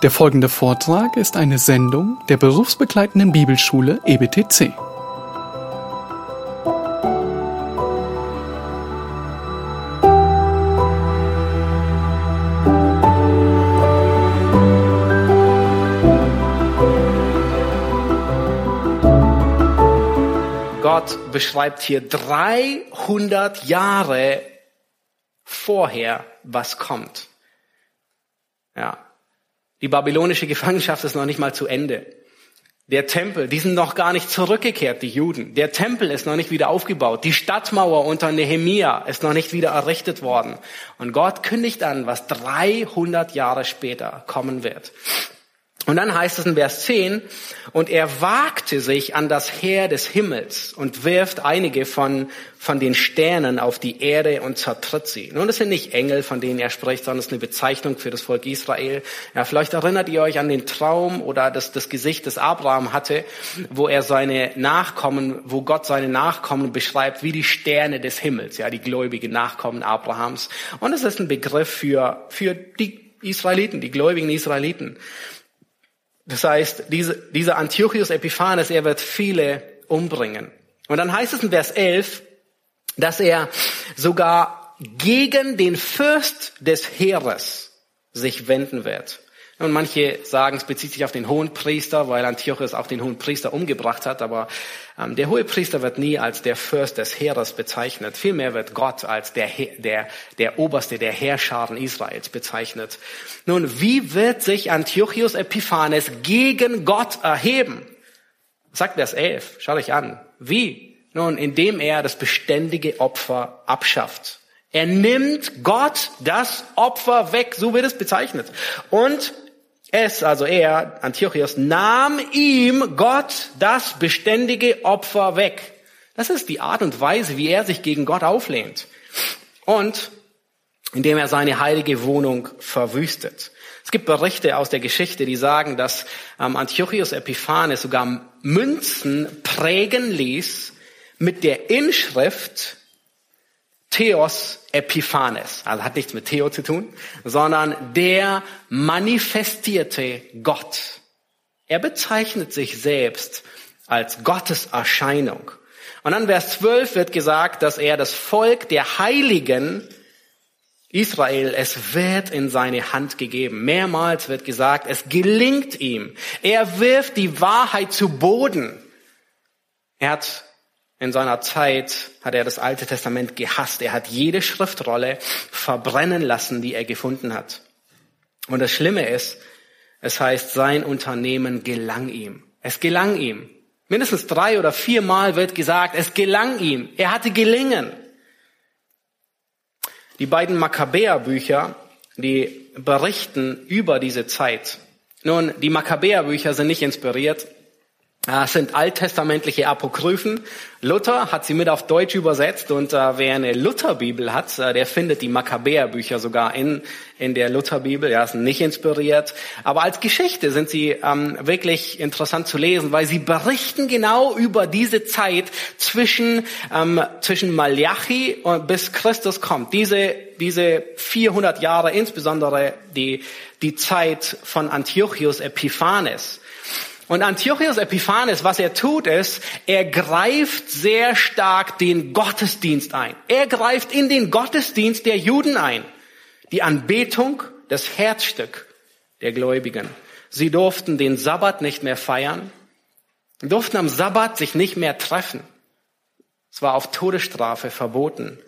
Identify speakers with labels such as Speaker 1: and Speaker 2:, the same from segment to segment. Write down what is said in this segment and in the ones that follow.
Speaker 1: Der folgende Vortrag ist eine Sendung der berufsbegleitenden Bibelschule EBTC.
Speaker 2: Gott beschreibt hier 300 Jahre vorher, was kommt. Ja. Die babylonische Gefangenschaft ist noch nicht mal zu Ende. Der Tempel, die sind noch gar nicht zurückgekehrt, die Juden. Der Tempel ist noch nicht wieder aufgebaut. Die Stadtmauer unter Nehemia ist noch nicht wieder errichtet worden. Und Gott kündigt an, was 300 Jahre später kommen wird. Und dann heißt es in Vers 10, und er wagte sich an das Heer des Himmels und wirft einige von, von den Sternen auf die Erde und zertritt sie. Nun, das sind nicht Engel, von denen er spricht, sondern es ist eine Bezeichnung für das Volk Israel. Ja, vielleicht erinnert ihr euch an den Traum oder das, das Gesicht, das Abraham hatte, wo er seine Nachkommen, wo Gott seine Nachkommen beschreibt wie die Sterne des Himmels, ja, die gläubigen Nachkommen Abrahams. Und es ist ein Begriff für, für die Israeliten, die gläubigen Israeliten. Das heißt, diese, dieser Antiochus Epiphanes, er wird viele umbringen. Und dann heißt es in Vers 11, dass er sogar gegen den Fürst des Heeres sich wenden wird. Und manche sagen, es bezieht sich auf den hohen Priester, weil Antiochus auch den hohen Priester umgebracht hat. Aber ähm, der hohe Priester wird nie als der Fürst des Heeres bezeichnet. Vielmehr wird Gott als der, der, der Oberste der Heerscharen Israels bezeichnet. Nun, wie wird sich Antiochus Epiphanes gegen Gott erheben? Sagt Vers 11. Schau dich an. Wie? Nun, indem er das beständige Opfer abschafft. Er nimmt Gott das Opfer weg, so wird es bezeichnet. Und es, also er, Antiochus, nahm ihm Gott das beständige Opfer weg. Das ist die Art und Weise, wie er sich gegen Gott auflehnt. Und indem er seine heilige Wohnung verwüstet. Es gibt Berichte aus der Geschichte, die sagen, dass ähm, Antiochus Epiphanes sogar Münzen prägen ließ mit der Inschrift Theos Epiphanes. Also hat nichts mit Theo zu tun, sondern der manifestierte Gott. Er bezeichnet sich selbst als Gottes Erscheinung. Und dann Vers 12 wird gesagt, dass er das Volk der Heiligen Israel, es wird in seine Hand gegeben. Mehrmals wird gesagt, es gelingt ihm. Er wirft die Wahrheit zu Boden. Er hat in seiner Zeit hat er das Alte Testament gehasst. Er hat jede Schriftrolle verbrennen lassen, die er gefunden hat. Und das Schlimme ist, es heißt, sein Unternehmen gelang ihm. Es gelang ihm. Mindestens drei oder viermal wird gesagt, es gelang ihm. Er hatte gelingen. Die beiden Makkabäerbücher, die berichten über diese Zeit. Nun, die Makkabäerbücher sind nicht inspiriert das sind alttestamentliche Apokryphen. Luther hat sie mit auf Deutsch übersetzt und äh, wer eine Lutherbibel hat, äh, der findet die Makkabäerbücher sogar in, in der Lutherbibel. Ja, sind nicht inspiriert. Aber als Geschichte sind sie ähm, wirklich interessant zu lesen, weil sie berichten genau über diese Zeit zwischen, ähm, zwischen Malachi und bis Christus kommt. Diese, diese 400 Jahre, insbesondere die, die Zeit von Antiochus Epiphanes. Und Antiochus Epiphanes, was er tut, ist, er greift sehr stark den Gottesdienst ein. Er greift in den Gottesdienst der Juden ein. Die Anbetung, das Herzstück der Gläubigen. Sie durften den Sabbat nicht mehr feiern, durften am Sabbat sich nicht mehr treffen. Es war auf Todesstrafe verboten.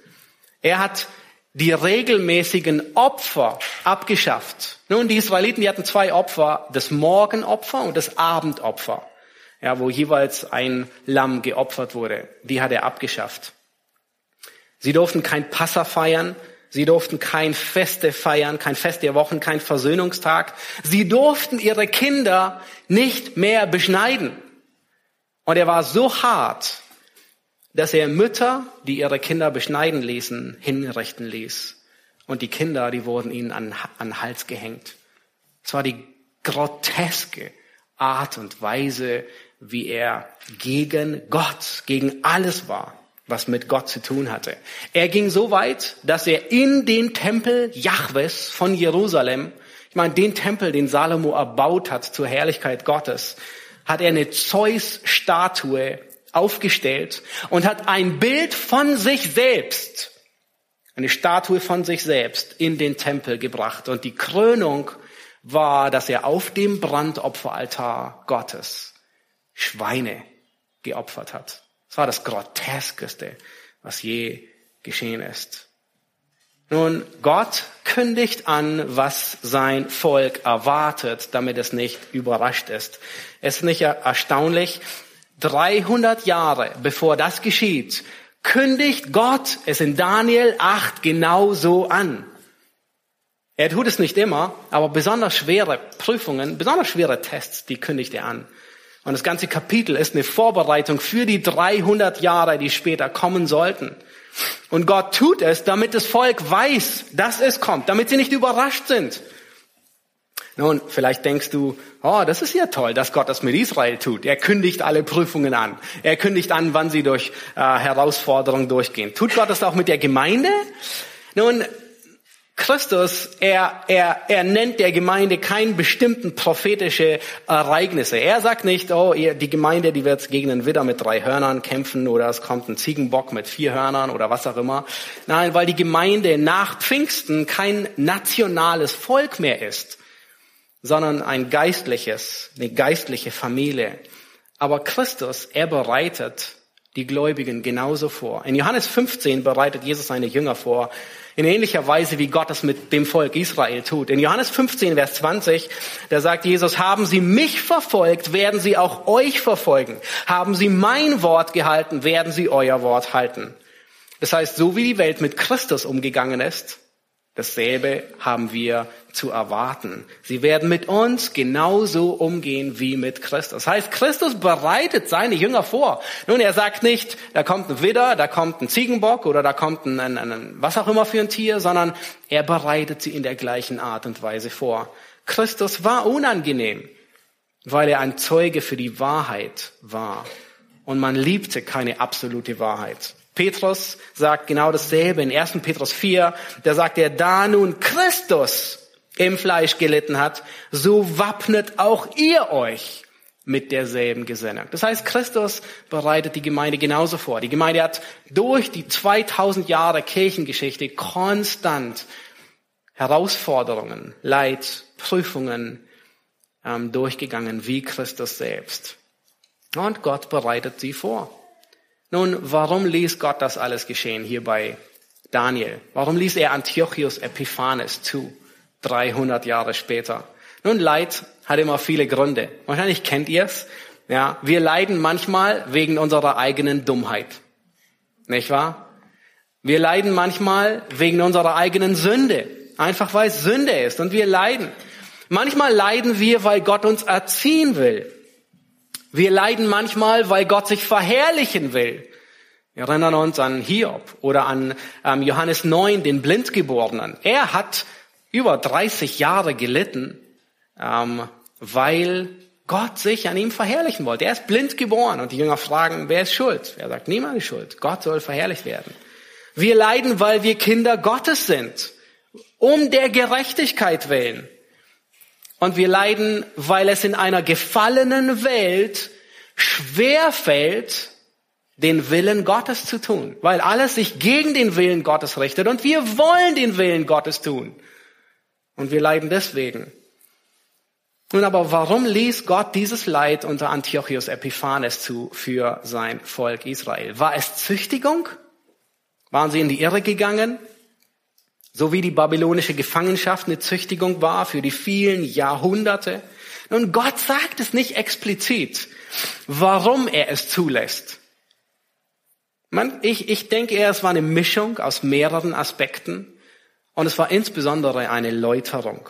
Speaker 2: Er hat die regelmäßigen Opfer abgeschafft. Nun, die Israeliten, die hatten zwei Opfer, das Morgenopfer und das Abendopfer, ja, wo jeweils ein Lamm geopfert wurde. Die hat er abgeschafft. Sie durften kein Passa feiern, sie durften kein Feste feiern, kein Fest der Wochen, kein Versöhnungstag. Sie durften ihre Kinder nicht mehr beschneiden. Und er war so hart, dass er Mütter, die ihre Kinder beschneiden ließen, hinrichten ließ. Und die Kinder, die wurden ihnen an, an Hals gehängt. Es war die groteske Art und Weise, wie er gegen Gott, gegen alles war, was mit Gott zu tun hatte. Er ging so weit, dass er in den Tempel Jahwes von Jerusalem Ich meine, den Tempel, den Salomo erbaut hat zur Herrlichkeit Gottes, hat er eine Zeus-Statue aufgestellt und hat ein Bild von sich selbst, eine Statue von sich selbst in den Tempel gebracht. Und die Krönung war, dass er auf dem Brandopferaltar Gottes Schweine geopfert hat. Das war das Groteskeste, was je geschehen ist. Nun, Gott kündigt an, was sein Volk erwartet, damit es nicht überrascht ist. Es ist nicht erstaunlich, 300 Jahre bevor das geschieht, kündigt Gott es in Daniel 8 genauso an. Er tut es nicht immer, aber besonders schwere Prüfungen, besonders schwere Tests, die kündigt er an. Und das ganze Kapitel ist eine Vorbereitung für die 300 Jahre, die später kommen sollten. Und Gott tut es, damit das Volk weiß, dass es kommt, damit sie nicht überrascht sind. Nun, vielleicht denkst du, oh, das ist ja toll, dass Gott das mit Israel tut. Er kündigt alle Prüfungen an. Er kündigt an, wann sie durch äh, Herausforderungen durchgehen. Tut Gott das auch mit der Gemeinde? Nun, Christus, er, er, er nennt der Gemeinde kein bestimmten prophetische Ereignisse. Er sagt nicht, oh, die Gemeinde, die wird gegen einen Widder mit drei Hörnern kämpfen oder es kommt ein Ziegenbock mit vier Hörnern oder was auch immer. Nein, weil die Gemeinde nach Pfingsten kein nationales Volk mehr ist, sondern ein geistliches, eine geistliche Familie. Aber Christus, er bereitet die Gläubigen genauso vor. In Johannes 15 bereitet Jesus seine Jünger vor, in ähnlicher Weise, wie Gott es mit dem Volk Israel tut. In Johannes 15, Vers 20, da sagt Jesus, haben Sie mich verfolgt, werden Sie auch euch verfolgen. Haben Sie mein Wort gehalten, werden Sie euer Wort halten. Das heißt, so wie die Welt mit Christus umgegangen ist, Dasselbe haben wir zu erwarten. Sie werden mit uns genauso umgehen wie mit Christus. Das heißt, Christus bereitet seine Jünger vor. Nun, er sagt nicht, da kommt ein Widder, da kommt ein Ziegenbock oder da kommt ein, ein, ein was auch immer für ein Tier, sondern er bereitet sie in der gleichen Art und Weise vor. Christus war unangenehm, weil er ein Zeuge für die Wahrheit war. Und man liebte keine absolute Wahrheit. Petrus sagt genau dasselbe in 1. Petrus 4. Da sagt er, da nun Christus im Fleisch gelitten hat, so wappnet auch ihr euch mit derselben Gesinnung. Das heißt, Christus bereitet die Gemeinde genauso vor. Die Gemeinde hat durch die 2000 Jahre Kirchengeschichte konstant Herausforderungen, Leid, Prüfungen ähm, durchgegangen, wie Christus selbst. Und Gott bereitet sie vor. Nun, warum ließ Gott das alles geschehen hier bei Daniel? Warum ließ er Antiochus Epiphanes zu, 300 Jahre später? Nun, Leid hat immer viele Gründe. Wahrscheinlich kennt ihr es. Ja, wir leiden manchmal wegen unserer eigenen Dummheit. Nicht wahr? Wir leiden manchmal wegen unserer eigenen Sünde. Einfach weil es Sünde ist und wir leiden. Manchmal leiden wir, weil Gott uns erziehen will. Wir leiden manchmal, weil Gott sich verherrlichen will. Wir erinnern uns an Hiob oder an ähm, Johannes 9, den Blindgeborenen. Er hat über 30 Jahre gelitten, ähm, weil Gott sich an ihm verherrlichen wollte. Er ist blind geboren und die Jünger fragen, wer ist schuld? Er sagt, niemand ist schuld. Gott soll verherrlicht werden. Wir leiden, weil wir Kinder Gottes sind, um der Gerechtigkeit willen. Und wir leiden, weil es in einer gefallenen Welt schwer fällt, den Willen Gottes zu tun, weil alles sich gegen den Willen Gottes richtet und wir wollen den Willen Gottes tun. Und wir leiden deswegen. Nun aber, warum ließ Gott dieses Leid unter Antiochus Epiphanes zu für sein Volk Israel? War es Züchtigung? Waren sie in die Irre gegangen? So wie die babylonische Gefangenschaft eine Züchtigung war für die vielen Jahrhunderte. Nun, Gott sagt es nicht explizit, warum er es zulässt. Man, ich, ich denke eher, es war eine Mischung aus mehreren Aspekten und es war insbesondere eine Läuterung.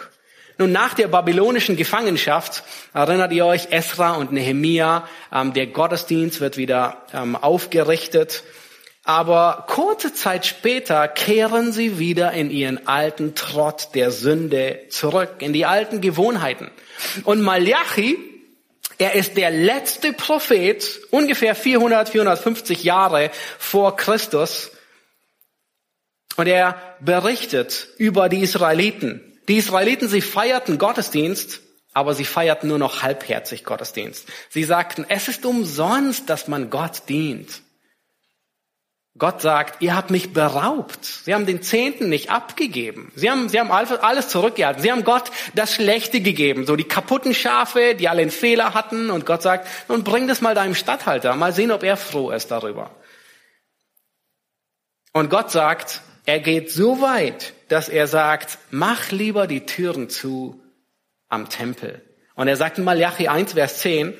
Speaker 2: Nun, nach der babylonischen Gefangenschaft erinnert ihr euch Esra und Nehemia, ähm, der Gottesdienst wird wieder ähm, aufgerichtet aber kurze Zeit später kehren sie wieder in ihren alten Trott der Sünde zurück, in die alten Gewohnheiten. Und Malachi, er ist der letzte Prophet, ungefähr 400, 450 Jahre vor Christus. Und er berichtet über die Israeliten, Die Israeliten, sie feierten Gottesdienst, aber sie feierten nur noch halbherzig Gottesdienst. Sie sagten, es ist umsonst, dass man Gott dient. Gott sagt, ihr habt mich beraubt. Sie haben den Zehnten nicht abgegeben. Sie haben, sie haben alles zurückgehalten. Sie haben Gott das Schlechte gegeben. So die kaputten Schafe, die alle einen Fehler hatten. Und Gott sagt, nun bring das mal deinem Statthalter. Mal sehen, ob er froh ist darüber. Und Gott sagt, er geht so weit, dass er sagt, mach lieber die Türen zu am Tempel. Und er sagt in Malachi 1, Vers 10,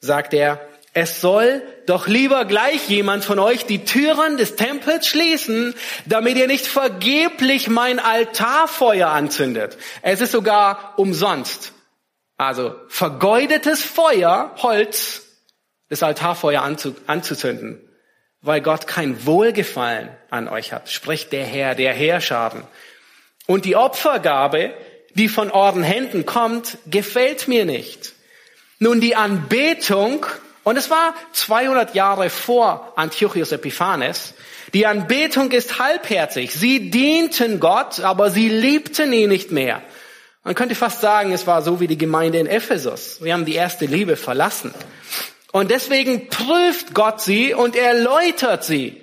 Speaker 2: sagt er, es soll doch lieber gleich jemand von euch die Türen des Tempels schließen, damit ihr nicht vergeblich mein Altarfeuer anzündet. Es ist sogar umsonst. Also vergeudetes Feuer, Holz, das Altarfeuer anzuzünden, weil Gott kein Wohlgefallen an euch hat, spricht der Herr, der Herrscharen. Und die Opfergabe, die von euren Händen kommt, gefällt mir nicht. Nun, die Anbetung und es war 200 Jahre vor Antiochus Epiphanes. Die Anbetung ist halbherzig. Sie dienten Gott, aber sie liebten ihn nicht mehr. Man könnte fast sagen, es war so wie die Gemeinde in Ephesus. Sie haben die erste Liebe verlassen. Und deswegen prüft Gott sie und erläutert sie.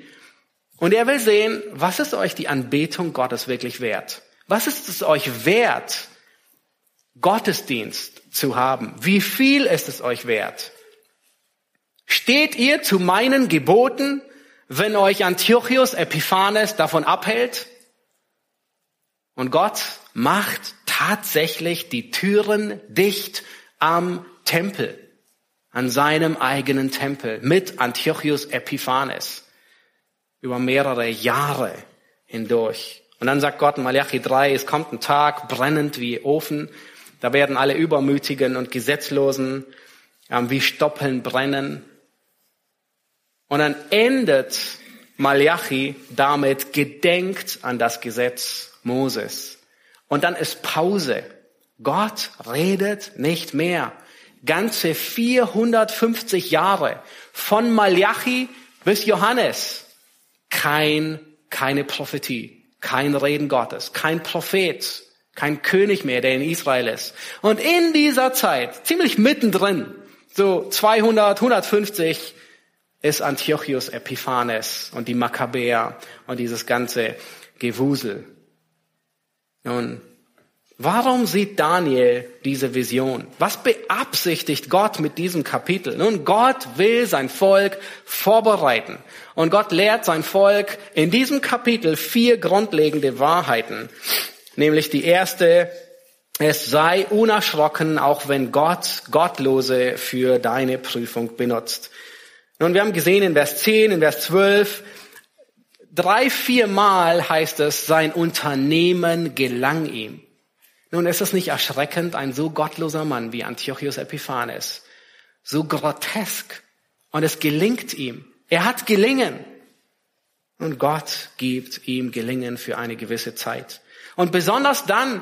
Speaker 2: Und er will sehen, was ist euch die Anbetung Gottes wirklich wert? Was ist es euch wert, Gottesdienst zu haben? Wie viel ist es euch wert? Steht ihr zu meinen Geboten, wenn euch Antiochus Epiphanes davon abhält? Und Gott macht tatsächlich die Türen dicht am Tempel, an seinem eigenen Tempel mit Antiochus Epiphanes über mehrere Jahre hindurch. Und dann sagt Gott in Malachi 3, es kommt ein Tag brennend wie Ofen, da werden alle Übermütigen und Gesetzlosen wie Stoppeln brennen und dann endet Malachi damit, gedenkt an das Gesetz Moses. Und dann ist Pause. Gott redet nicht mehr. Ganze 450 Jahre von Malachi bis Johannes. Kein, keine Prophetie, kein Reden Gottes, kein Prophet, kein König mehr, der in Israel ist. Und in dieser Zeit, ziemlich mittendrin, so 200, 150 ist Antiochus Epiphanes und die Makkabäer und dieses ganze Gewusel. Nun, warum sieht Daniel diese Vision? Was beabsichtigt Gott mit diesem Kapitel? Nun, Gott will sein Volk vorbereiten. Und Gott lehrt sein Volk in diesem Kapitel vier grundlegende Wahrheiten. Nämlich die erste, es sei unerschrocken, auch wenn Gott Gottlose für deine Prüfung benutzt. Nun, wir haben gesehen in Vers 10, in Vers 12, drei, vier Mal heißt es, sein Unternehmen gelang ihm. Nun, ist es nicht erschreckend, ein so gottloser Mann wie Antiochus Epiphanes, so grotesk, und es gelingt ihm. Er hat gelingen. Und Gott gibt ihm Gelingen für eine gewisse Zeit. Und besonders dann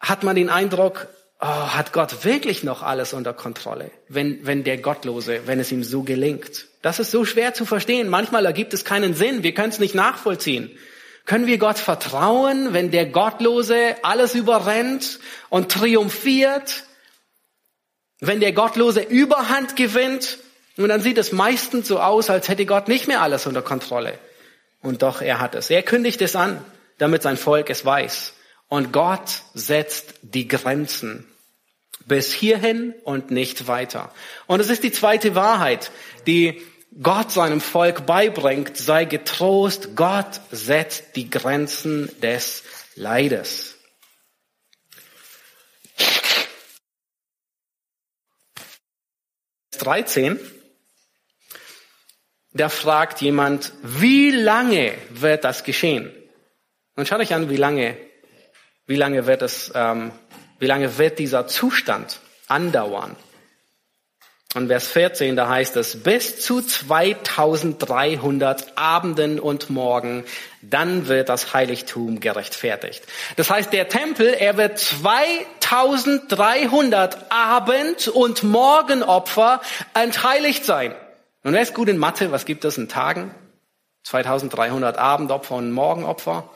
Speaker 2: hat man den Eindruck, oh, hat Gott wirklich noch alles unter Kontrolle, wenn, wenn der Gottlose, wenn es ihm so gelingt? Das ist so schwer zu verstehen. Manchmal ergibt es keinen Sinn. Wir können es nicht nachvollziehen. Können wir Gott vertrauen, wenn der Gottlose alles überrennt und triumphiert? Wenn der Gottlose Überhand gewinnt? Und dann sieht es meistens so aus, als hätte Gott nicht mehr alles unter Kontrolle. Und doch, er hat es. Er kündigt es an, damit sein Volk es weiß. Und Gott setzt die Grenzen bis hierhin und nicht weiter. Und es ist die zweite Wahrheit, die Gott seinem Volk beibringt, sei getrost, Gott setzt die Grenzen des Leides. Vers 13, da fragt jemand, wie lange wird das geschehen? Und schaut euch an, wie lange wie lange wird es, ähm, wie lange wird dieser Zustand andauern? Und Vers 14, da heißt es, bis zu 2300 Abenden und Morgen, dann wird das Heiligtum gerechtfertigt. Das heißt, der Tempel, er wird 2300 Abend- und Morgenopfer entheiligt sein. Und wer ist gut in Mathe? Was gibt es in Tagen? 2300 Abendopfer und Morgenopfer?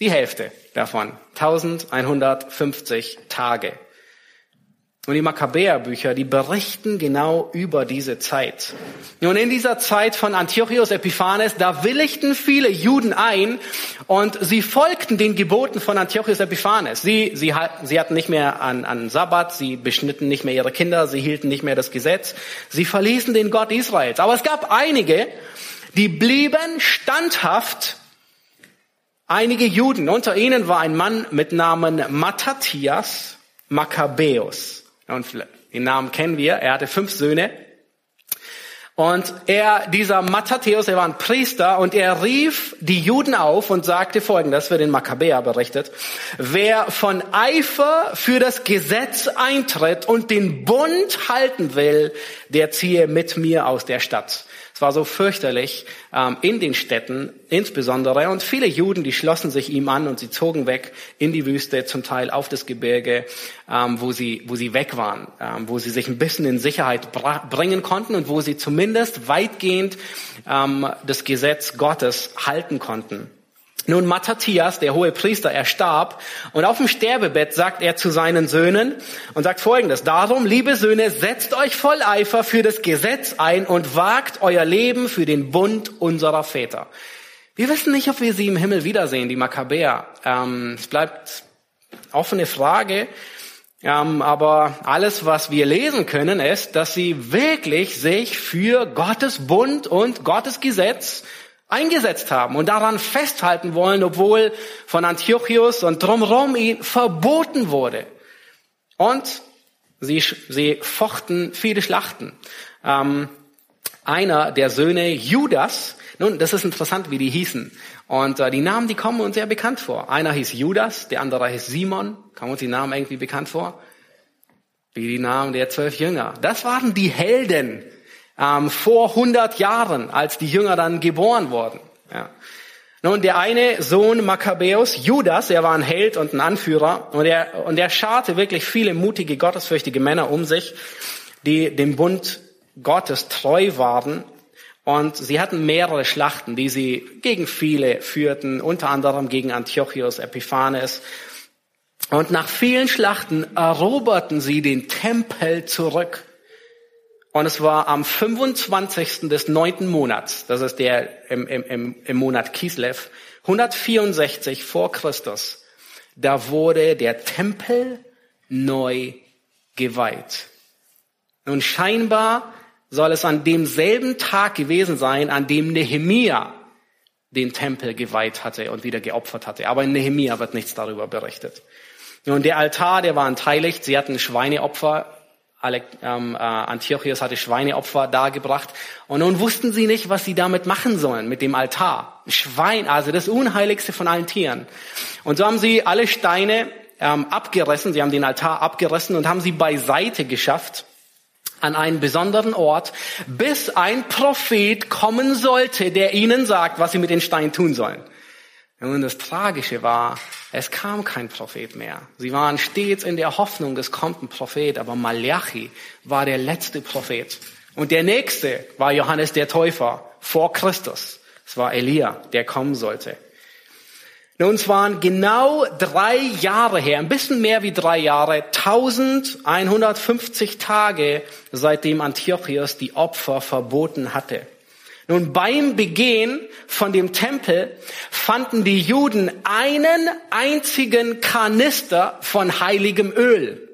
Speaker 2: Die Hälfte davon. 1150 Tage. Und die Makkabäerbücher, die berichten genau über diese Zeit. Nun, in dieser Zeit von Antiochus Epiphanes, da willigten viele Juden ein und sie folgten den Geboten von Antiochus Epiphanes. Sie, sie, sie hatten nicht mehr an, an Sabbat, sie beschnitten nicht mehr ihre Kinder, sie hielten nicht mehr das Gesetz, sie verließen den Gott Israels. Aber es gab einige, die blieben standhaft einige Juden. Unter ihnen war ein Mann mit Namen Matthias Makkabäus. Und den Namen kennen wir. Er hatte fünf Söhne. Und er, dieser Matthäus, er war ein Priester und er rief die Juden auf und sagte folgendes, für den Makkabäer berichtet. Wer von Eifer für das Gesetz eintritt und den Bund halten will, der ziehe mit mir aus der Stadt. Es war so fürchterlich ähm, in den Städten insbesondere. Und viele Juden, die schlossen sich ihm an und sie zogen weg in die Wüste, zum Teil auf das Gebirge, ähm, wo, sie, wo sie weg waren, ähm, wo sie sich ein bisschen in Sicherheit bringen konnten und wo sie zumindest weitgehend ähm, das Gesetz Gottes halten konnten. Nun, Matthias, der hohe Priester, er starb und auf dem Sterbebett sagt er zu seinen Söhnen und sagt folgendes, darum, liebe Söhne, setzt euch voll Eifer für das Gesetz ein und wagt euer Leben für den Bund unserer Väter. Wir wissen nicht, ob wir sie im Himmel wiedersehen, die Makkabäer. Ähm, es bleibt offene Frage, ähm, aber alles, was wir lesen können, ist, dass sie wirklich sich für Gottes Bund und Gottes Gesetz eingesetzt haben und daran festhalten wollen, obwohl von Antiochus und drumherum ihn verboten wurde. Und sie, sie fochten viele Schlachten. Ähm, einer der Söhne Judas, nun, das ist interessant, wie die hießen. Und äh, die Namen, die kommen uns sehr bekannt vor. Einer hieß Judas, der andere hieß Simon. Kommen uns die Namen irgendwie bekannt vor? Wie die Namen der zwölf Jünger. Das waren die Helden ähm, vor 100 Jahren, als die Jünger dann geboren wurden. Ja. Nun, der eine Sohn Makkabäus, Judas, er war ein Held und ein Anführer und er, und er scharte wirklich viele mutige, gottesfürchtige Männer um sich, die dem Bund Gottes treu waren und sie hatten mehrere Schlachten, die sie gegen viele führten, unter anderem gegen Antiochus Epiphanes. Und nach vielen Schlachten eroberten sie den Tempel zurück. Und es war am 25. des neunten Monats, das ist der im, im, im Monat Kislev, 164 vor Christus, da wurde der Tempel neu geweiht. Nun scheinbar soll es an demselben Tag gewesen sein, an dem Nehemia den Tempel geweiht hatte und wieder geopfert hatte. Aber in Nehemia wird nichts darüber berichtet. Nun, der Altar, der war anteiligt. Sie hatten Schweineopfer Ähm, äh, Antiochus hatte Schweineopfer dargebracht und nun wussten sie nicht, was sie damit machen sollen mit dem Altar. Schwein, also das Unheiligste von allen Tieren. Und so haben sie alle Steine ähm, abgerissen, sie haben den Altar abgerissen und haben sie beiseite geschafft an einen besonderen Ort, bis ein Prophet kommen sollte, der ihnen sagt, was sie mit den Steinen tun sollen. Und das Tragische war, es kam kein Prophet mehr. Sie waren stets in der Hoffnung, es kommt ein Prophet, aber Malachi war der letzte Prophet. Und der nächste war Johannes der Täufer vor Christus. Es war Elia, der kommen sollte. Nun, es waren genau drei Jahre her, ein bisschen mehr wie drei Jahre, 1150 Tage, seitdem Antiochus die Opfer verboten hatte. Nun, beim Begehen von dem Tempel fanden die Juden einen einzigen Kanister von heiligem Öl.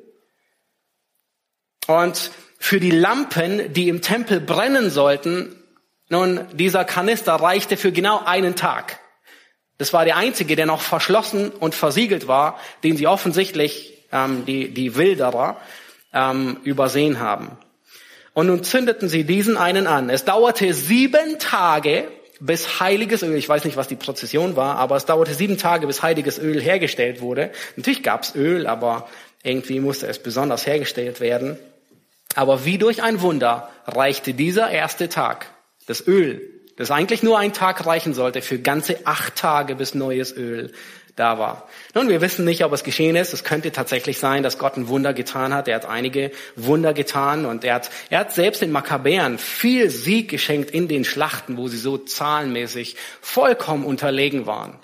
Speaker 2: Und für die Lampen, die im Tempel brennen sollten, nun, dieser Kanister reichte für genau einen Tag. Das war der einzige, der noch verschlossen und versiegelt war, den sie offensichtlich, ähm, die, die Wilderer, ähm, übersehen haben. Und nun zündeten sie diesen einen an. Es dauerte sieben Tage, bis heiliges Öl, ich weiß nicht, was die Prozession war, aber es dauerte sieben Tage, bis heiliges Öl hergestellt wurde. Natürlich gab es Öl, aber irgendwie musste es besonders hergestellt werden. Aber wie durch ein Wunder reichte dieser erste Tag, das Öl, das eigentlich nur ein Tag reichen sollte, für ganze acht Tage, bis neues Öl da war. Nun, wir wissen nicht, ob es geschehen ist. Es könnte tatsächlich sein, dass Gott ein Wunder getan hat. Er hat einige Wunder getan und er hat, er hat selbst den Makkabäern viel Sieg geschenkt in den Schlachten, wo sie so zahlenmäßig vollkommen unterlegen waren.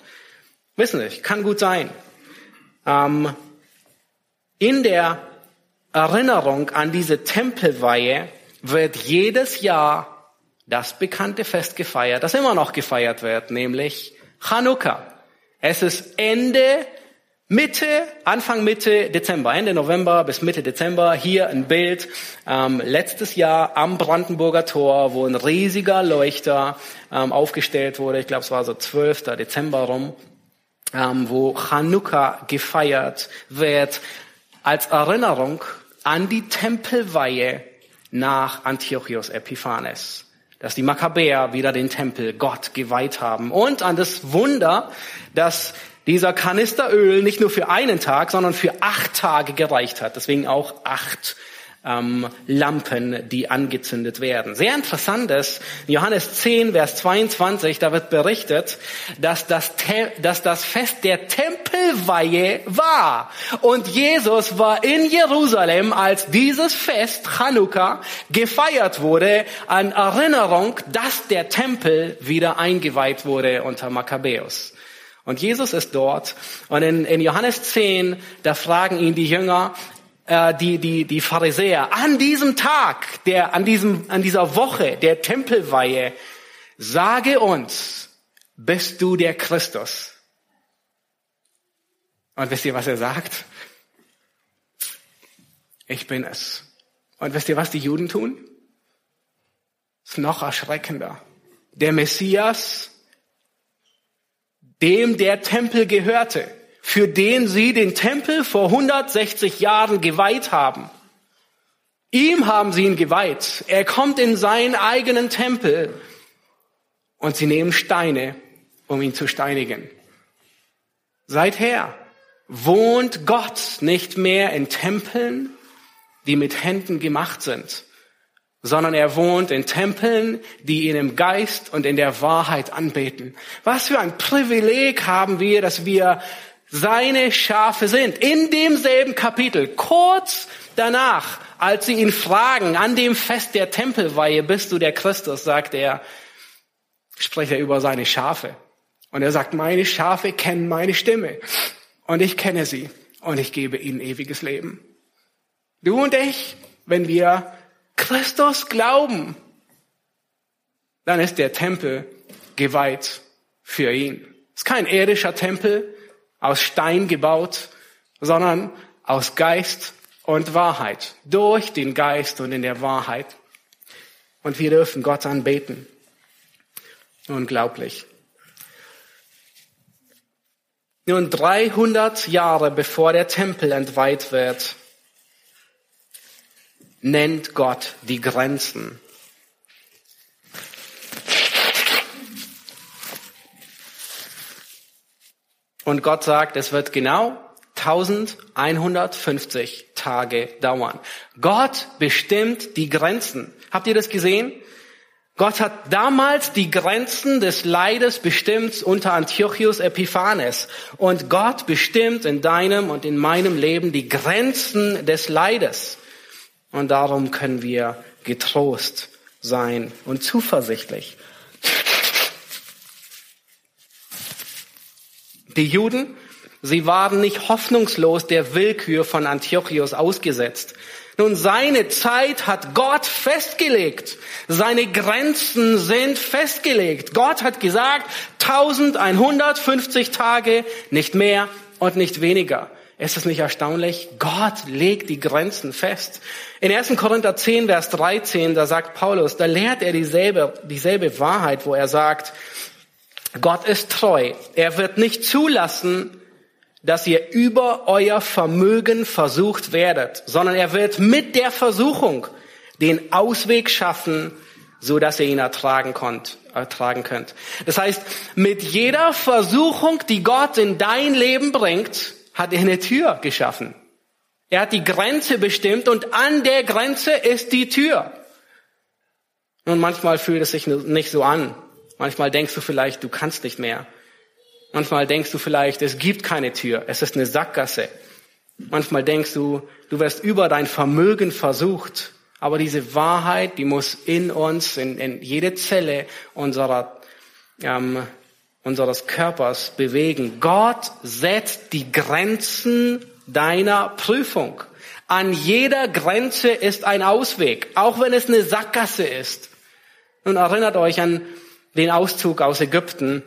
Speaker 2: Wissen nicht, kann gut sein. Ähm, in der Erinnerung an diese Tempelweihe wird jedes Jahr das bekannte Fest gefeiert, das immer noch gefeiert wird, nämlich Chanukka. Es ist Ende Mitte, Anfang Mitte Dezember, Ende November bis Mitte Dezember, hier ein Bild ähm, letztes Jahr am Brandenburger Tor, wo ein riesiger Leuchter ähm, aufgestellt wurde. Ich glaube, es war so 12. Dezember rum, ähm, wo Chanukka gefeiert wird als Erinnerung an die Tempelweihe nach Antiochus Epiphanes dass die Makkabäer wieder den Tempel Gott geweiht haben und an das Wunder, dass dieser Kanisteröl nicht nur für einen Tag, sondern für acht Tage gereicht hat. Deswegen auch acht ähm, Lampen, die angezündet werden. Sehr interessant ist, Johannes 10, Vers 22, da wird berichtet, dass das, dass das Fest der Tempelweihe war. Und Jesus war in Jerusalem, als dieses Fest, Chanukka, gefeiert wurde, an Erinnerung, dass der Tempel wieder eingeweiht wurde unter Makkabäus. Und Jesus ist dort. Und in, in Johannes 10, da fragen ihn die Jünger, äh, die, die, die Pharisäer, an diesem Tag, der, an, diesem, an dieser Woche der Tempelweihe, sage uns, bist du der Christus? Und wisst ihr, was er sagt? Ich bin es. Und wisst ihr, was die Juden tun? ist noch erschreckender. Der Messias dem der Tempel gehörte, für den sie den Tempel vor 160 Jahren geweiht haben. Ihm haben sie ihn geweiht. Er kommt in seinen eigenen Tempel und sie nehmen Steine, um ihn zu steinigen. Seither wohnt Gott nicht mehr in Tempeln, die mit Händen gemacht sind, sondern er wohnt in Tempeln, die ihn im Geist und in der Wahrheit anbeten. Was für ein Privileg haben wir, dass wir seine Schafe sind. In demselben Kapitel, kurz danach, als sie ihn fragen, an dem Fest der Tempelweihe, bist du der Christus, sagt er, spricht er über seine Schafe. Und er sagt, meine Schafe kennen meine Stimme. Und ich kenne sie. Und ich gebe ihnen ewiges Leben. Du und ich, wenn wir Christus glauben, dann ist der Tempel geweiht für ihn. Es ist kein irdischer Tempel aus Stein gebaut, sondern aus Geist und Wahrheit. Durch den Geist und in der Wahrheit. Und wir dürfen Gott anbeten. Unglaublich. Nun 300 Jahre bevor der Tempel entweiht wird, nennt Gott die Grenzen. Und Gott sagt, es wird genau 1150 Tage dauern. Gott bestimmt die Grenzen. Habt ihr das gesehen? Gott hat damals die Grenzen des Leides bestimmt unter Antiochus Epiphanes. Und Gott bestimmt in deinem und in meinem Leben die Grenzen des Leides. Und darum können wir getrost sein und zuversichtlich. Die Juden, sie waren nicht hoffnungslos der Willkür von Antiochus ausgesetzt. Nun, seine Zeit hat Gott festgelegt. Seine Grenzen sind festgelegt. Gott hat gesagt, 1150 Tage, nicht mehr und nicht weniger. Ist es nicht erstaunlich? Gott legt die Grenzen fest. In 1. Korinther 10, Vers 13, da sagt Paulus, da lehrt er dieselbe, dieselbe Wahrheit, wo er sagt, Gott ist treu. Er wird nicht zulassen, dass ihr über euer Vermögen versucht werdet, sondern er wird mit der Versuchung den Ausweg schaffen, so dass ihr ihn ertragen könnt, ertragen könnt. Das heißt, mit jeder Versuchung, die Gott in dein Leben bringt, hat er eine Tür geschaffen. Er hat die Grenze bestimmt und an der Grenze ist die Tür. Und manchmal fühlt es sich nicht so an. Manchmal denkst du vielleicht, du kannst nicht mehr. Manchmal denkst du vielleicht, es gibt keine Tür, es ist eine Sackgasse. Manchmal denkst du, du wirst über dein Vermögen versucht. Aber diese Wahrheit, die muss in uns, in, in jede Zelle unserer ähm, unseres Körpers bewegen. Gott setzt die Grenzen deiner Prüfung. An jeder Grenze ist ein Ausweg, auch wenn es eine Sackgasse ist. Nun erinnert euch an den Auszug aus Ägypten.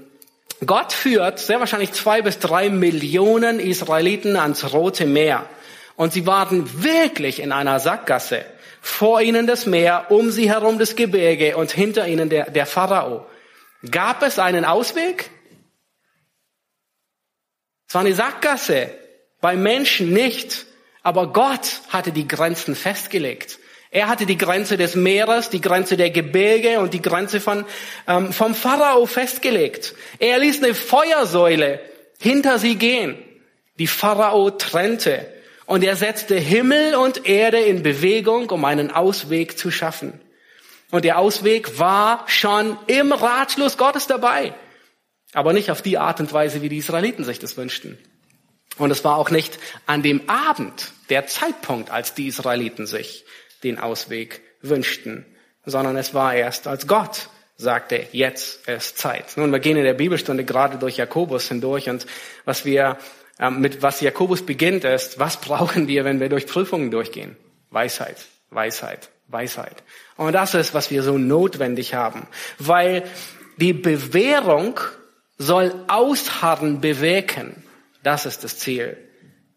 Speaker 2: Gott führt sehr wahrscheinlich zwei bis drei Millionen Israeliten ans Rote Meer. Und sie waren wirklich in einer Sackgasse. Vor ihnen das Meer, um sie herum das Gebirge und hinter ihnen der, der Pharao. Gab es einen Ausweg? Es war eine Sackgasse. Bei Menschen nicht. Aber Gott hatte die Grenzen festgelegt. Er hatte die Grenze des Meeres, die Grenze der Gebirge und die Grenze von, ähm, vom Pharao festgelegt. Er ließ eine Feuersäule hinter sie gehen. Die Pharao trennte. Und er setzte Himmel und Erde in Bewegung, um einen Ausweg zu schaffen. Und der Ausweg war schon im Ratschluss Gottes dabei. Aber nicht auf die Art und Weise, wie die Israeliten sich das wünschten. Und es war auch nicht an dem Abend der Zeitpunkt, als die Israeliten sich den Ausweg wünschten, sondern es war erst, als Gott sagte, jetzt ist Zeit. Nun, wir gehen in der Bibelstunde gerade durch Jakobus hindurch und was wir, ähm, mit was Jakobus beginnt ist, was brauchen wir, wenn wir durch Prüfungen durchgehen? Weisheit, Weisheit, Weisheit. Und das ist, was wir so notwendig haben, weil die Bewährung soll Ausharren bewirken. Das ist das Ziel.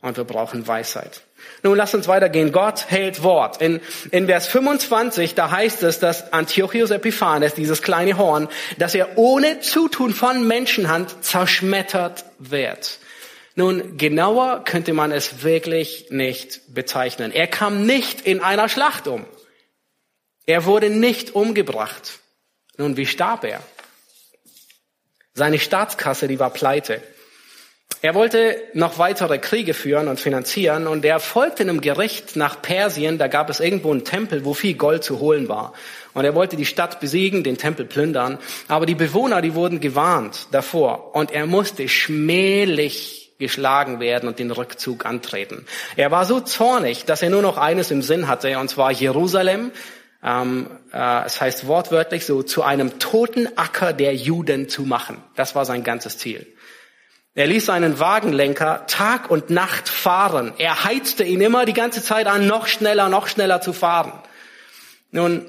Speaker 2: Und wir brauchen Weisheit. Nun lass uns weitergehen. Gott hält Wort. In, in Vers 25, da heißt es, dass Antiochus Epiphanes, dieses kleine Horn, dass er ohne Zutun von Menschenhand zerschmettert wird. Nun, genauer könnte man es wirklich nicht bezeichnen. Er kam nicht in einer Schlacht um. Er wurde nicht umgebracht. Nun, wie starb er? Seine Staatskasse, die war pleite. Er wollte noch weitere Kriege führen und finanzieren und er folgte einem Gericht nach Persien. Da gab es irgendwo einen Tempel, wo viel Gold zu holen war. Und er wollte die Stadt besiegen, den Tempel plündern. Aber die Bewohner, die wurden gewarnt davor. Und er musste schmählich geschlagen werden und den Rückzug antreten. Er war so zornig, dass er nur noch eines im Sinn hatte, und zwar Jerusalem. Ähm, äh, es heißt wortwörtlich so, zu einem toten Acker der Juden zu machen. Das war sein ganzes Ziel. Er ließ seinen Wagenlenker Tag und Nacht fahren. Er heizte ihn immer die ganze Zeit an, noch schneller, noch schneller zu fahren. Nun,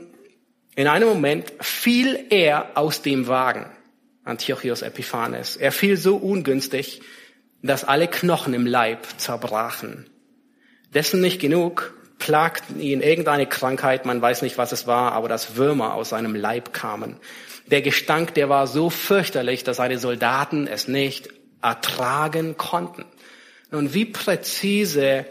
Speaker 2: in einem Moment fiel er aus dem Wagen, Antiochus Epiphanes. Er fiel so ungünstig, dass alle Knochen im Leib zerbrachen. Dessen nicht genug, plagten ihn irgendeine Krankheit, man weiß nicht, was es war, aber dass Würmer aus seinem Leib kamen. Der Gestank, der war so fürchterlich, dass seine Soldaten es nicht ertragen konnten. Nun, wie präzise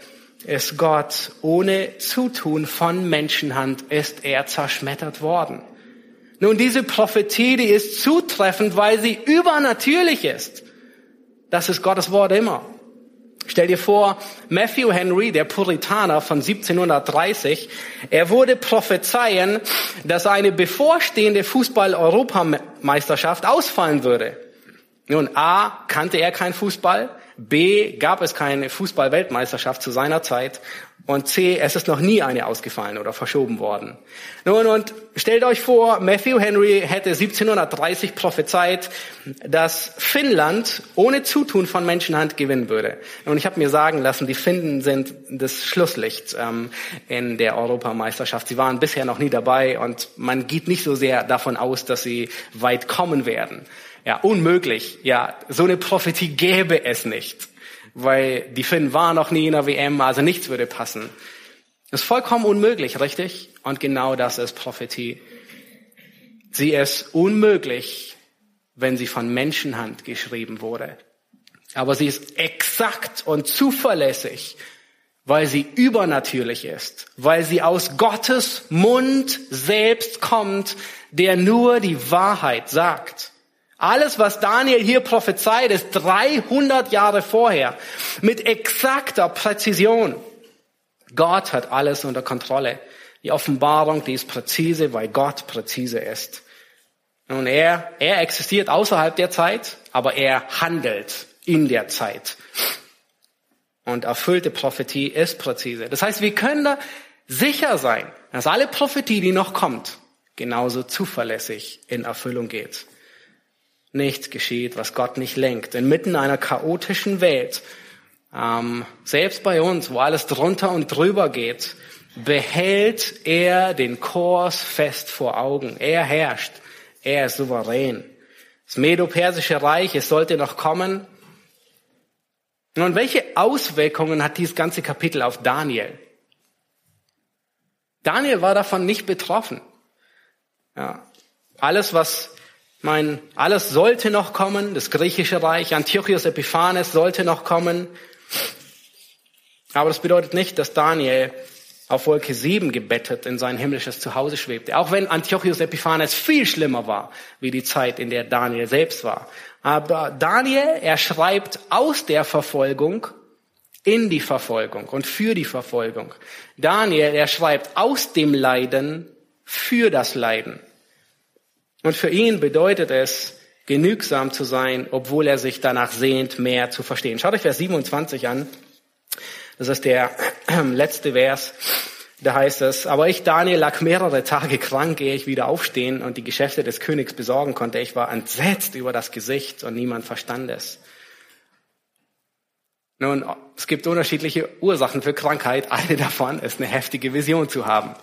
Speaker 2: ist Gott, ohne Zutun von Menschenhand ist er zerschmettert worden. Nun, diese Prophetie, die ist zutreffend, weil sie übernatürlich ist. Das ist Gottes Wort immer. Stell dir vor, Matthew Henry, der Puritaner von 1730, er wurde prophezeien, dass eine bevorstehende Fußball-Europameisterschaft ausfallen würde. Nun, A, kannte er kein Fußball. B, gab es keine Fußball-Weltmeisterschaft zu seiner Zeit. Und C, es ist noch nie eine ausgefallen oder verschoben worden. Nun, und stellt euch vor, Matthew Henry hätte 1730 prophezeit, dass Finnland ohne Zutun von Menschenhand gewinnen würde. Und ich habe mir sagen lassen, die Finnen sind das Schlusslicht ähm, in der Europameisterschaft. Sie waren bisher noch nie dabei und man geht nicht so sehr davon aus, dass sie weit kommen werden. Ja, unmöglich. Ja, so eine Prophetie gäbe es nicht, weil die Finnen waren noch nie in der WM, also nichts würde passen. Das ist vollkommen unmöglich, richtig? Und genau das ist Prophetie. Sie ist unmöglich, wenn sie von Menschenhand geschrieben wurde. Aber sie ist exakt und zuverlässig, weil sie übernatürlich ist, weil sie aus Gottes Mund selbst kommt, der nur die Wahrheit sagt. Alles, was Daniel hier prophezeit, ist 300 Jahre vorher mit exakter Präzision. Gott hat alles unter Kontrolle. Die Offenbarung, die ist präzise, weil Gott präzise ist. Und er, er existiert außerhalb der Zeit, aber er handelt in der Zeit. Und erfüllte Prophetie ist präzise. Das heißt, wir können da sicher sein, dass alle Prophetie, die noch kommt, genauso zuverlässig in Erfüllung geht. Nichts geschieht, was Gott nicht lenkt. Inmitten einer chaotischen Welt, ähm, selbst bei uns, wo alles drunter und drüber geht, behält er den Kurs fest vor Augen. Er herrscht. Er ist souverän. Das Medo-Persische Reich, es sollte noch kommen. Nun, welche Auswirkungen hat dieses ganze Kapitel auf Daniel? Daniel war davon nicht betroffen. Ja, alles, was mein, alles sollte noch kommen. Das griechische Reich, Antiochus Epiphanes sollte noch kommen. Aber das bedeutet nicht, dass Daniel auf Wolke 7 gebettet in sein himmlisches Zuhause schwebte. Auch wenn Antiochus Epiphanes viel schlimmer war, wie die Zeit, in der Daniel selbst war. Aber Daniel, er schreibt aus der Verfolgung in die Verfolgung und für die Verfolgung. Daniel, er schreibt aus dem Leiden für das Leiden. Und für ihn bedeutet es, genügsam zu sein, obwohl er sich danach sehnt, mehr zu verstehen. Schaut euch Vers 27 an. Das ist der letzte Vers. Da heißt es, aber ich, Daniel, lag mehrere Tage krank, ehe ich wieder aufstehen und die Geschäfte des Königs besorgen konnte. Ich war entsetzt über das Gesicht und niemand verstand es. Nun, es gibt unterschiedliche Ursachen für Krankheit. Eine davon ist eine heftige Vision zu haben.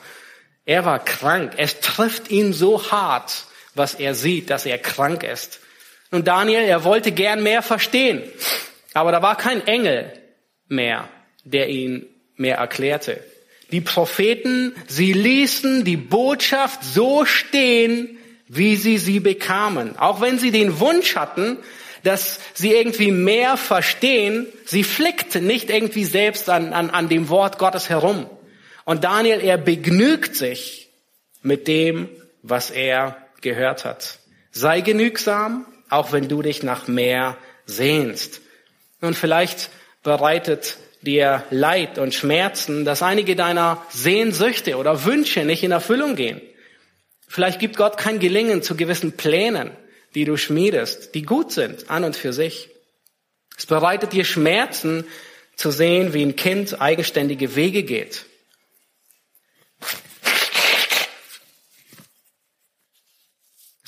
Speaker 2: Er war krank. Es trifft ihn so hart, was er sieht, dass er krank ist. Und Daniel, er wollte gern mehr verstehen. Aber da war kein Engel mehr, der ihn mehr erklärte. Die Propheten, sie ließen die Botschaft so stehen, wie sie sie bekamen. Auch wenn sie den Wunsch hatten, dass sie irgendwie mehr verstehen, sie flickten nicht irgendwie selbst an, an, an dem Wort Gottes herum. Und Daniel, er begnügt sich mit dem, was er gehört hat. Sei genügsam, auch wenn du dich nach mehr sehnst. Und vielleicht bereitet dir Leid und Schmerzen, dass einige deiner Sehnsüchte oder Wünsche nicht in Erfüllung gehen. Vielleicht gibt Gott kein Gelingen zu gewissen Plänen, die du schmiedest, die gut sind an und für sich. Es bereitet dir Schmerzen zu sehen, wie ein Kind eigenständige Wege geht.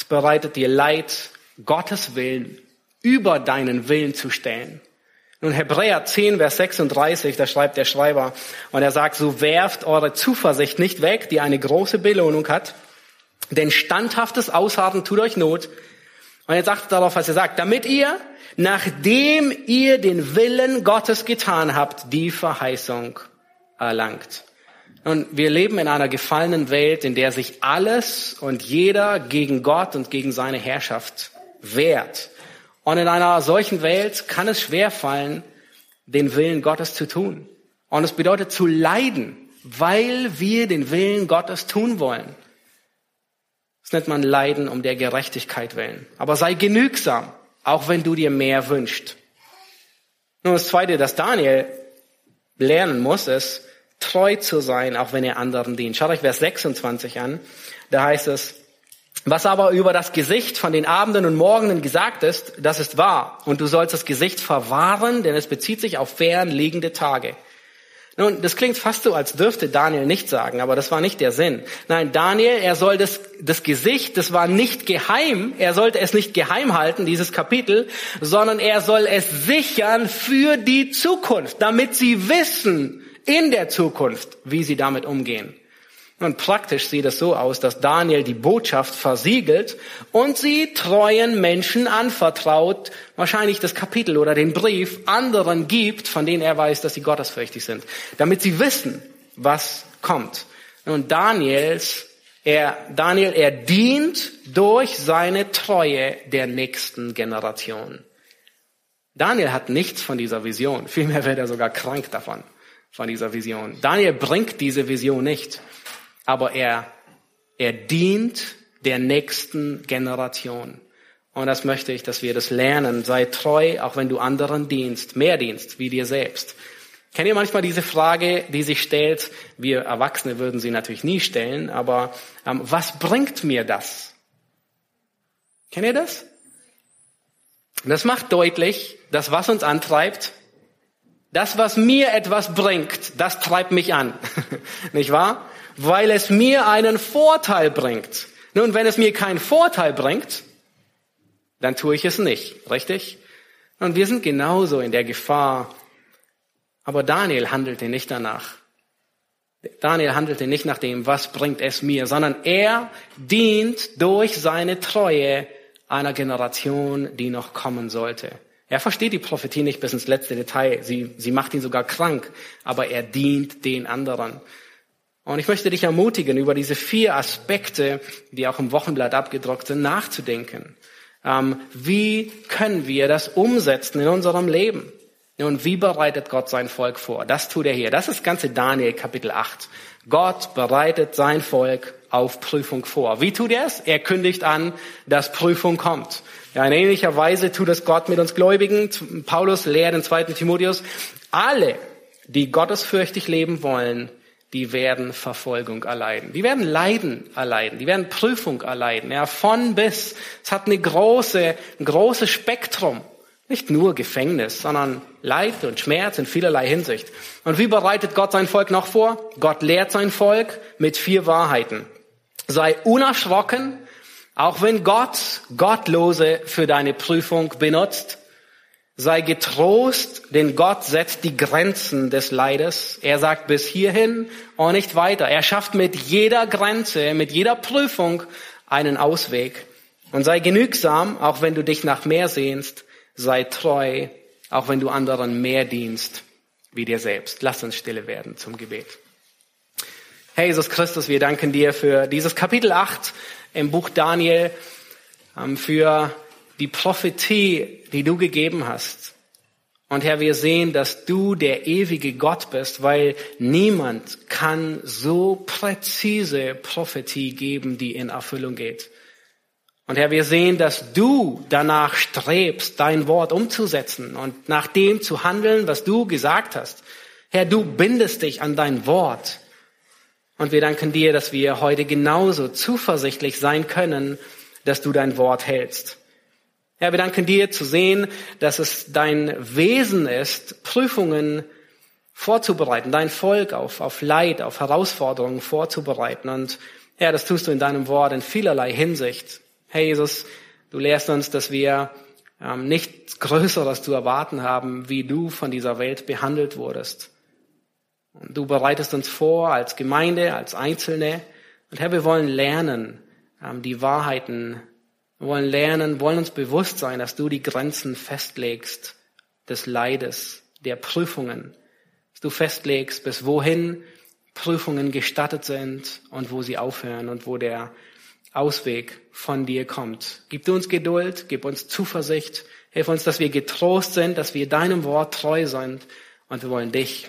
Speaker 2: Bereitet dir Leid, Gottes Willen über deinen Willen zu stellen. Nun Hebräer 10, Vers 36, da schreibt der Schreiber und er sagt, so werft eure Zuversicht nicht weg, die eine große Belohnung hat, denn standhaftes Ausharren tut euch Not. Und jetzt achtet darauf, was er sagt, damit ihr, nachdem ihr den Willen Gottes getan habt, die Verheißung erlangt. Und wir leben in einer gefallenen Welt, in der sich alles und jeder gegen Gott und gegen seine Herrschaft wehrt. Und in einer solchen Welt kann es schwer fallen, den Willen Gottes zu tun. Und es bedeutet zu leiden, weil wir den Willen Gottes tun wollen. Das nennt man Leiden um der Gerechtigkeit willen. Aber sei genügsam, auch wenn du dir mehr wünschst. Nun, das Zweite, das Daniel lernen muss, ist, treu zu sein, auch wenn er anderen dient. Schaut euch Vers 26 an. Da heißt es, was aber über das Gesicht von den Abenden und Morgenen gesagt ist, das ist wahr. Und du sollst das Gesicht verwahren, denn es bezieht sich auf fern liegende Tage. Nun, das klingt fast so, als dürfte Daniel nicht sagen, aber das war nicht der Sinn. Nein, Daniel, er soll das, das Gesicht, das war nicht geheim, er sollte es nicht geheim halten, dieses Kapitel, sondern er soll es sichern für die Zukunft, damit sie wissen in der Zukunft, wie sie damit umgehen. Und praktisch sieht es so aus, dass Daniel die Botschaft versiegelt und sie treuen Menschen anvertraut, wahrscheinlich das Kapitel oder den Brief anderen gibt, von denen er weiß, dass sie gottesfürchtig sind, damit sie wissen, was kommt. Und Daniels, er, Daniel, er dient durch seine Treue der nächsten Generation. Daniel hat nichts von dieser Vision. Vielmehr wird er sogar krank davon, von dieser Vision. Daniel bringt diese Vision nicht aber er, er dient der nächsten Generation. Und das möchte ich, dass wir das lernen. Sei treu, auch wenn du anderen dienst, mehr dienst wie dir selbst. Kennt ihr manchmal diese Frage, die sich stellt? Wir Erwachsene würden sie natürlich nie stellen, aber ähm, was bringt mir das? Kennt ihr das? Das macht deutlich, dass was uns antreibt, das, was mir etwas bringt, das treibt mich an. Nicht wahr? weil es mir einen Vorteil bringt. Nun, wenn es mir keinen Vorteil bringt, dann tue ich es nicht, richtig? Und wir sind genauso in der Gefahr. Aber Daniel handelte nicht danach. Daniel handelte nicht nach dem, was bringt es mir, sondern er dient durch seine Treue einer Generation, die noch kommen sollte. Er versteht die Prophetie nicht bis ins letzte Detail. Sie, sie macht ihn sogar krank, aber er dient den anderen. Und ich möchte dich ermutigen, über diese vier Aspekte, die auch im Wochenblatt abgedruckt sind, nachzudenken. Ähm, wie können wir das umsetzen in unserem Leben? Und wie bereitet Gott sein Volk vor? Das tut er hier. Das ist das ganze Daniel Kapitel 8. Gott bereitet sein Volk auf Prüfung vor. Wie tut er es? Er kündigt an, dass Prüfung kommt. Ja, in ähnlicher Weise tut es Gott mit uns Gläubigen. Paulus lehrt in 2. Timotheus, alle, die gottesfürchtig leben wollen, die werden Verfolgung erleiden. Die werden Leiden erleiden. Die werden Prüfung erleiden. Ja, von bis. Es hat eine große, ein großes Spektrum. Nicht nur Gefängnis, sondern Leid und Schmerz in vielerlei Hinsicht. Und wie bereitet Gott sein Volk noch vor? Gott lehrt sein Volk mit vier Wahrheiten. Sei unerschrocken, auch wenn Gott Gottlose für deine Prüfung benutzt. Sei getrost, denn Gott setzt die Grenzen des Leides. Er sagt bis hierhin und nicht weiter. Er schafft mit jeder Grenze, mit jeder Prüfung einen Ausweg. Und sei genügsam, auch wenn du dich nach mehr sehnst sei treu, auch wenn du anderen mehr dienst wie dir selbst. Lass uns stille werden zum Gebet. Herr Jesus Christus, wir danken dir für dieses Kapitel 8 im Buch Daniel, ähm, für die Prophetie, die du gegeben hast. Und Herr, wir sehen, dass du der ewige Gott bist, weil niemand kann so präzise Prophetie geben, die in Erfüllung geht. Und Herr, wir sehen, dass du danach strebst, dein Wort umzusetzen und nach dem zu handeln, was du gesagt hast. Herr, du bindest dich an dein Wort. Und wir danken dir, dass wir heute genauso zuversichtlich sein können, dass du dein Wort hältst. Herr, wir danken dir zu sehen, dass es dein Wesen ist, Prüfungen vorzubereiten, dein Volk auf, auf Leid, auf Herausforderungen vorzubereiten. Und Herr, das tust du in deinem Wort in vielerlei Hinsicht. Herr Jesus, du lehrst uns, dass wir ähm, nichts Größeres zu erwarten haben, wie du von dieser Welt behandelt wurdest. Und du bereitest uns vor als Gemeinde, als Einzelne. Und Herr, wir wollen lernen, ähm, die Wahrheiten, wir wollen lernen, wollen uns bewusst sein, dass du die Grenzen festlegst des Leides, der Prüfungen, dass du festlegst, bis wohin Prüfungen gestattet sind und wo sie aufhören und wo der Ausweg von dir kommt. Gib uns Geduld, gib uns Zuversicht, hilf uns, dass wir getrost sind, dass wir deinem Wort treu sind und wir wollen dich